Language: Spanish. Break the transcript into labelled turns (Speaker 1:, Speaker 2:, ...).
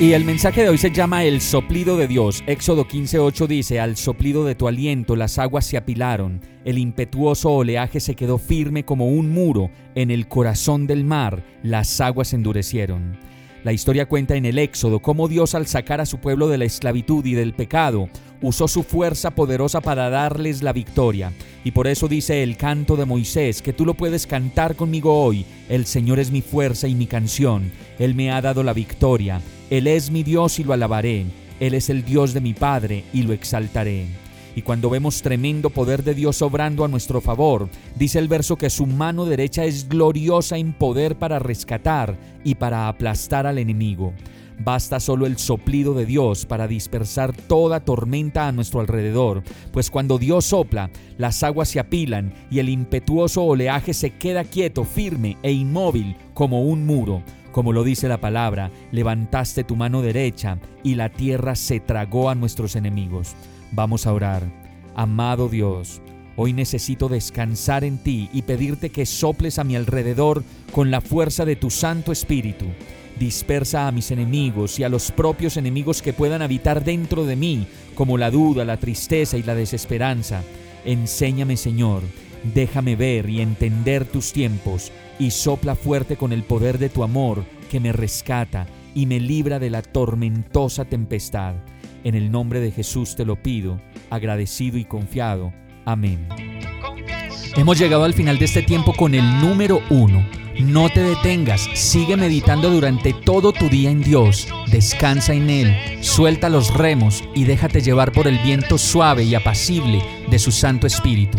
Speaker 1: Y el mensaje de hoy se llama El soplido de Dios. Éxodo 15:8 dice, Al soplido de tu aliento las aguas se apilaron, el impetuoso oleaje se quedó firme como un muro, en el corazón del mar las aguas endurecieron. La historia cuenta en el Éxodo cómo Dios al sacar a su pueblo de la esclavitud y del pecado, usó su fuerza poderosa para darles la victoria. Y por eso dice el canto de Moisés, que tú lo puedes cantar conmigo hoy. El Señor es mi fuerza y mi canción. Él me ha dado la victoria. Él es mi Dios y lo alabaré. Él es el Dios de mi Padre y lo exaltaré. Y cuando vemos tremendo poder de Dios obrando a nuestro favor, dice el verso que su mano derecha es gloriosa en poder para rescatar y para aplastar al enemigo. Basta solo el soplido de Dios para dispersar toda tormenta a nuestro alrededor, pues cuando Dios sopla, las aguas se apilan y el impetuoso oleaje se queda quieto, firme e inmóvil como un muro. Como lo dice la palabra, levantaste tu mano derecha y la tierra se tragó a nuestros enemigos. Vamos a orar. Amado Dios, hoy necesito descansar en ti y pedirte que soples a mi alrededor con la fuerza de tu Santo Espíritu. Dispersa a mis enemigos y a los propios enemigos que puedan habitar dentro de mí, como la duda, la tristeza y la desesperanza. Enséñame, Señor, déjame ver y entender tus tiempos y sopla fuerte con el poder de tu amor que me rescata y me libra de la tormentosa tempestad. En el nombre de Jesús te lo pido, agradecido y confiado. Amén. Hemos llegado al final de este tiempo con el número uno. No te detengas, sigue meditando durante todo tu día en Dios, descansa en Él, suelta los remos y déjate llevar por el viento suave y apacible de su Santo Espíritu.